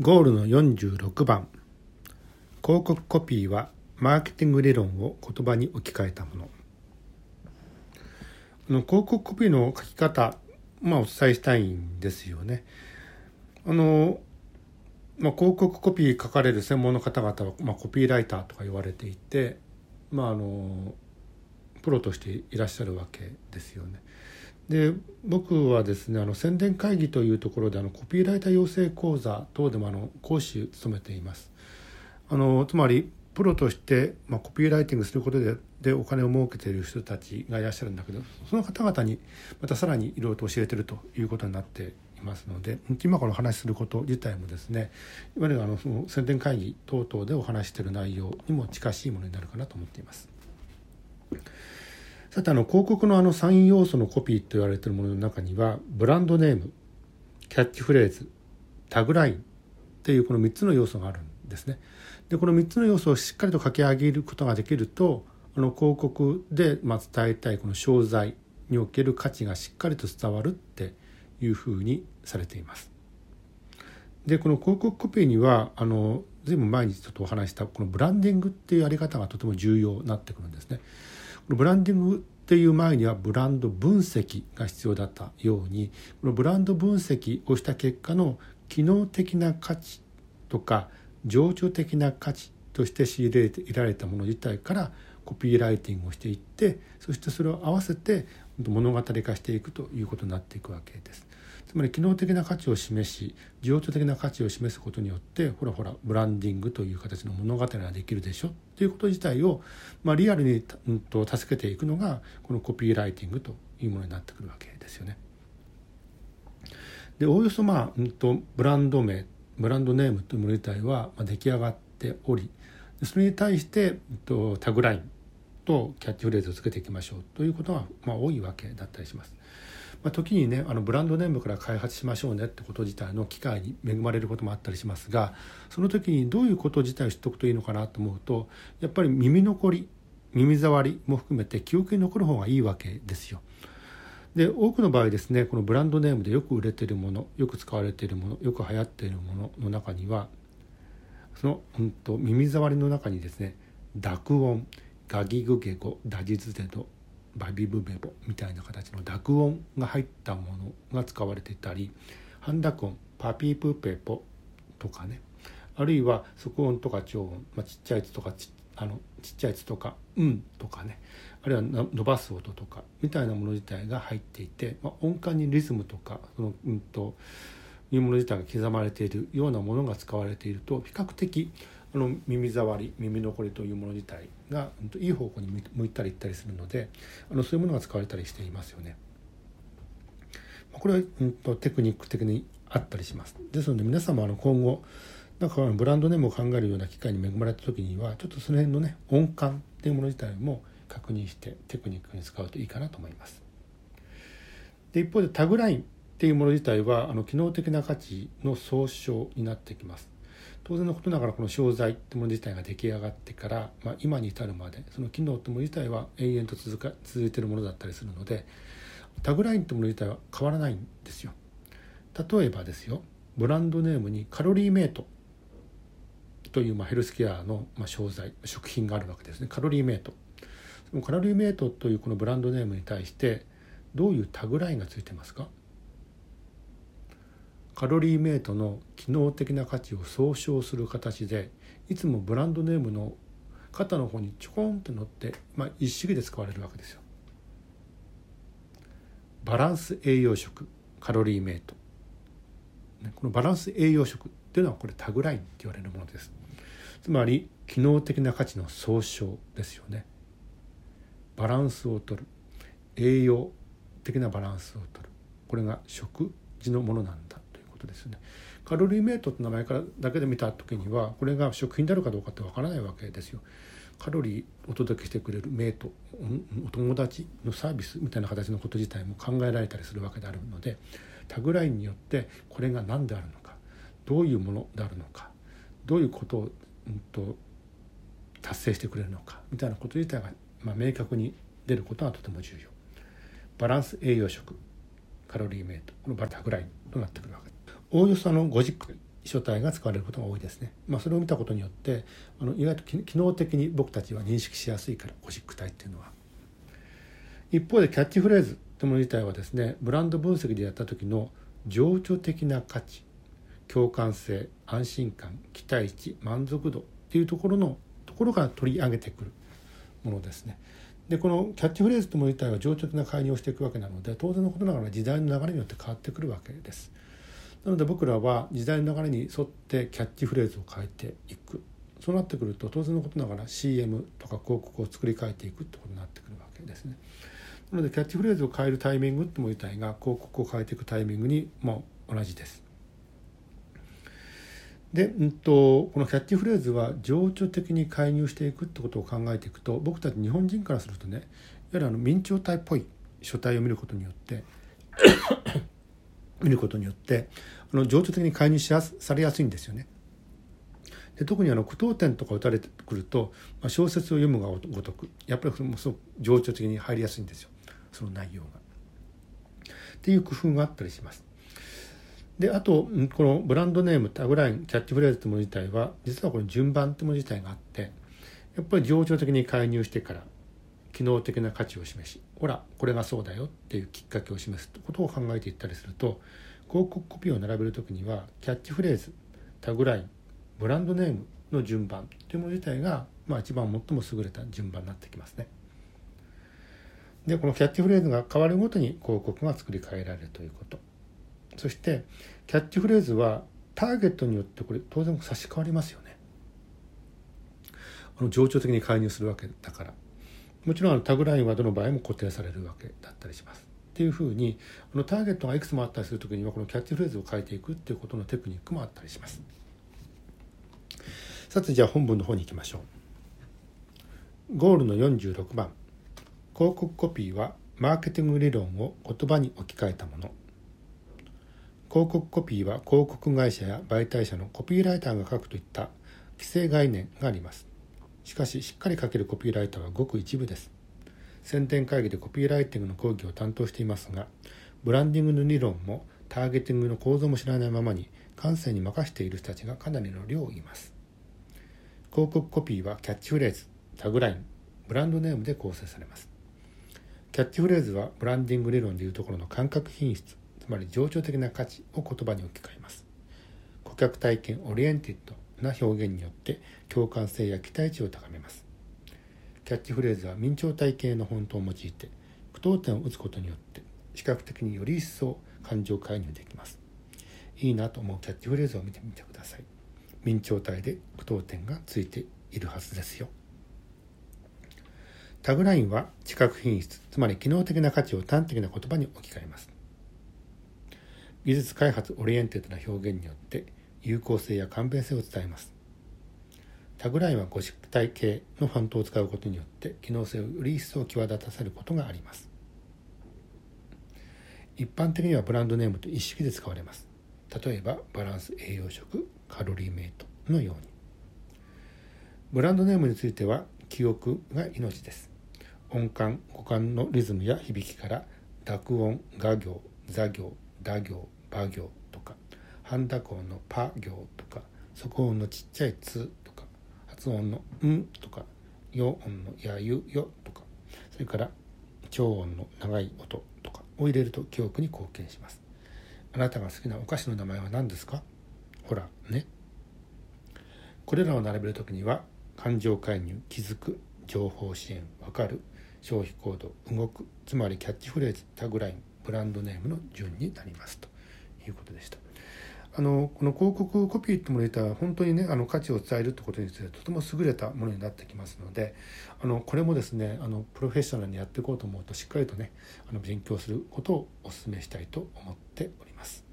ゴールの46番広告コピーはマーケティング理論を言葉に置き換えたものあの広告コピーの書き方、まあ、お伝えしたいんですよね。あのまあ、広告コピー書かれる専門の方々は、まあ、コピーライターとか言われていて、まあ、あのプロとしていらっしゃるわけですよね。で僕はですねあの宣伝会議というところであのコピーライター養成講座等でもあの講師を務めています。あのつまりプロとして、まあ、コピーライティングすることででお金を儲けている人たちがいらっしゃるんだけどその方々にまたさらにいろいろと教えてるということになっていますので今からお話しすること自体もですねいわゆるあのその宣伝会議等々でお話している内容にも近しいものになるかなと思っています。さてあの広告のあの3要素のコピーと言われているものの中にはブランドネームキャッチフレーズタグラインっていうこの3つの要素があるんですね。でこの3つの要素をしっかりと書き上げることができるとあの広告でま伝えたいこの商材における価値がしっかりと伝わるっていうふうにされています。でこの広告コピーにはあの随分前にちょっとお話したこのブランディングっていうやり方がとても重要になってくるんですね。ブランディングっていう前にはブランド分析が必要だったようにこのブランド分析をした結果の機能的な価値とか情緒的な価値として仕入れていられたもの自体からコピーライティングをしていってそしてそれを合わせて物語化していくということになっていくわけです。つまり機能的な価値を示し情緒的な価値を示すことによってほらほらブランディングという形の物語ができるでしょ？ということ自体を、まあ、リアルに、うんと、助けていくのがこのコピーライティングというものになってくるわけですよね。でおおよそまあ、うんと、ブランド名ブランドネームというもの自体は、まあ、出来上がっておりそれに対して、うんと、タグラインとキャッチフレーズをつけていきましょうということが、まあ、多いわけだったりします。まあ、時にねあのブランドネームから開発しましょうねってこと自体の機会に恵まれることもあったりしますがその時にどういうこと自体を知っておくといいのかなと思うとやっぱり耳残り耳障りも含めて記憶に残る方がいいわけですよ。で多くの場合ですねこのブランドネームでよく売れてるものよく使われているものよく流行っているものの中にはその、うんと、耳障りの中にですね濁音ガギグゲゴダジズデドバビブベボみたいな形の濁音が入ったものが使われていたり半濁音パピープペポとかね。あるいは即音とか超音、まあ、ちっちゃい「つ」とかちあのちっちゃい「つ」とか「うん」とかね。あるいは伸ばす音とかみたいなもの自体が入っていて、まあ、音感にリズムとかその、うんというもの自体が刻まれているようなものが使われていると比較的あの耳障り耳残りというもの自体がいい方向に向いたりいったりするのであのそういうものが使われたりしていますよね。これは、うん、とテクニック的にあったりします。ですので皆様あの今後なんかブランドネームを考えるような機会に恵まれた時にはちょっとその辺のね音感っていうもの自体も確認してテクニックに使うといいかなと思います。で一方でタグラインっていうもの自体はあの機能的な価値の総称になってきます。当然のことながらこの商材ってもの自体が出来上がってから、まあ、今に至るまでその機能ってもの自体は永遠と続か続いてるものだったりするのでタグラインってもの自体は変わらないんですよ。例えばですよブランドネームにカロリーメイトというまあヘルスケアのまあ商材食品があるわけですね。カロリーメイト。そのカロリーメイトというこのブランドネームに対してどういうタグラインがついてますか？カロリーメイトの機能的な価値を総称する形でいつもブランドネームの肩の方にちょこんと乗って、まあ、一式で使われるわけですよ。バランス栄養食カロリーメイト。このバランス栄養食っていうのはこれタグラインって言われるものです。つまり機能的な価値の総称ですよね。バランスをとる。栄養的なバランスをとる。これが食事のものなんだ。とですね。カロリーメイトって名前からだけで見た時にはこれが食品であるかどうかってわからないわけですよ。カロリーお届けしてくれるメイトお友達のサービスみたいな形のこと自体も考えられたりするわけであるのでタグラインによってこれが何であるのかどういうものであるのかどういうことを、うんと、達成してくれるのかみたいなこと自体が、まあ、明確に出ることがとても重要。バランス栄養食カロリーメイトこのバタグラインとなってくるわけです。おおよその50書体が使われることが多いですね。まあ、それを見たことによってあの意外と機能的に僕たちは認識しやすいからゴシック体っていうのは。一方でキャッチフレーズというもの自体はですねブランド分析でやった時の情緒的な価値共感性安心感期待値満足度っていうところのところから取り上げてくるものですね。でこのキャッチフレーズともの自体は情緒的な介入をしていくわけなので当然のことながら時代の流れによって変わってくるわけです。なので僕らは時代の流れに沿ってキャッチフレーズを変えていくそうなってくると当然のことながら CM とか広告を作り変えていくってことになってくるわけですね。なのでキャッチフレーズを変えるタイミングっても自体が広告を変えていくタイミングにも同じです。で、うんと、このキャッチフレーズは情緒的に介入していくってことを考えていくと僕たち日本人からするとねいわゆるあの明朝体っぽい書体を見ることによって見ることによってあの情緒的に介入しやすされやすいんですよね。で特にあの句読点とか打たれてくると、まあ、小説を読むがごとくやっぱりもすごく情緒的に入りやすいんですよその内容が。っていう工夫があったりします。であとこのブランドネームタグラインキャッチフレーズというもの自体は実はこれ順番というもの自体があってやっぱり情緒的に介入してから機能的な価値を示しほらこれがそうだよっていうきっかけを示すことを考えていったりすると広告コピーを並べる時にはキャッチフレーズタグラインブランドネームの順番というもの自体が、まあ、一番最も優れた順番になってきますね。でこのキャッチフレーズが変わるごとに広告が作り変えられるということ。そしてキャッチフレーズはターゲットによってこれ当然差し替わりますよね。あの情緒的に介入するわけだから。もちろんタグラインはどの場合も固定されるわけだったりします。っていうふうにあのターゲットがいくつもあったりする時にはこのキャッチフレーズを変えていくっていうことのテクニックもあったりします。さてじゃあ本文の方に行きましょう。ゴールの46番。広告コピーはマーケティング理論を言葉に置き換えたもの。広告コピーは広告会社や媒体者のコピーライターが書くといった規制概念があります。しかししっかり書けるコピーライターはごく一部です。宣伝会議でコピーライティングの講義を担当していますがブランディングの理論もターゲティングの構造も知らないままに感性に任している人たちがかなりの量います。広告コピーはキャッチフレーズタグラインブランドネームで構成されます。キャッチフレーズはブランディング理論でいうところの感覚品質つまり情緒的な価値を言葉に置き換えます。顧客体験オリエンティッドな表現によって共感性や期待値を高めます。キャッチフレーズは明朝体系の本当を用いて句読点を打つことによって視覚的により一層感情介入できます。いいなと思うキャッチフレーズを見てみてください。明朝体で句読点がついているはずですよ。タグラインは知覚品質つまり機能的な価値を端的な言葉に置き換えます。技術開発 oriented な表現によって有効性や簡便性を伝えます。タグラインはゴシック体系のフォントを使うことによって機能性をより一層際立たせることがあります。一般的にはブランドネームと一式で使われます。例えばバランス栄養食カロリーメイトのように。ブランドネームについては記憶が命です。音感五感のリズムや響きから濁音画行座行打行馬行半濁音のパ行とか底音のちっちゃいつとか発音のんとか陽音のやゆよとかそれから超音の長い音とかを入れると記憶に貢献します。あなたが好きなお菓子の名前は何ですか？ほらね。これらを並べる時には感情介入気づく情報支援分かる消費行動動くつまりキャッチフレーズタグラインブランドネームの順になります。ということでした。あのこの広告コピーってものにた本当にねあの価値を伝えるってことについてとても優れたものになってきますのであのこれもですねあのプロフェッショナルにやっていこうと思うとしっかりとねあの勉強することをお勧めしたいと思っております。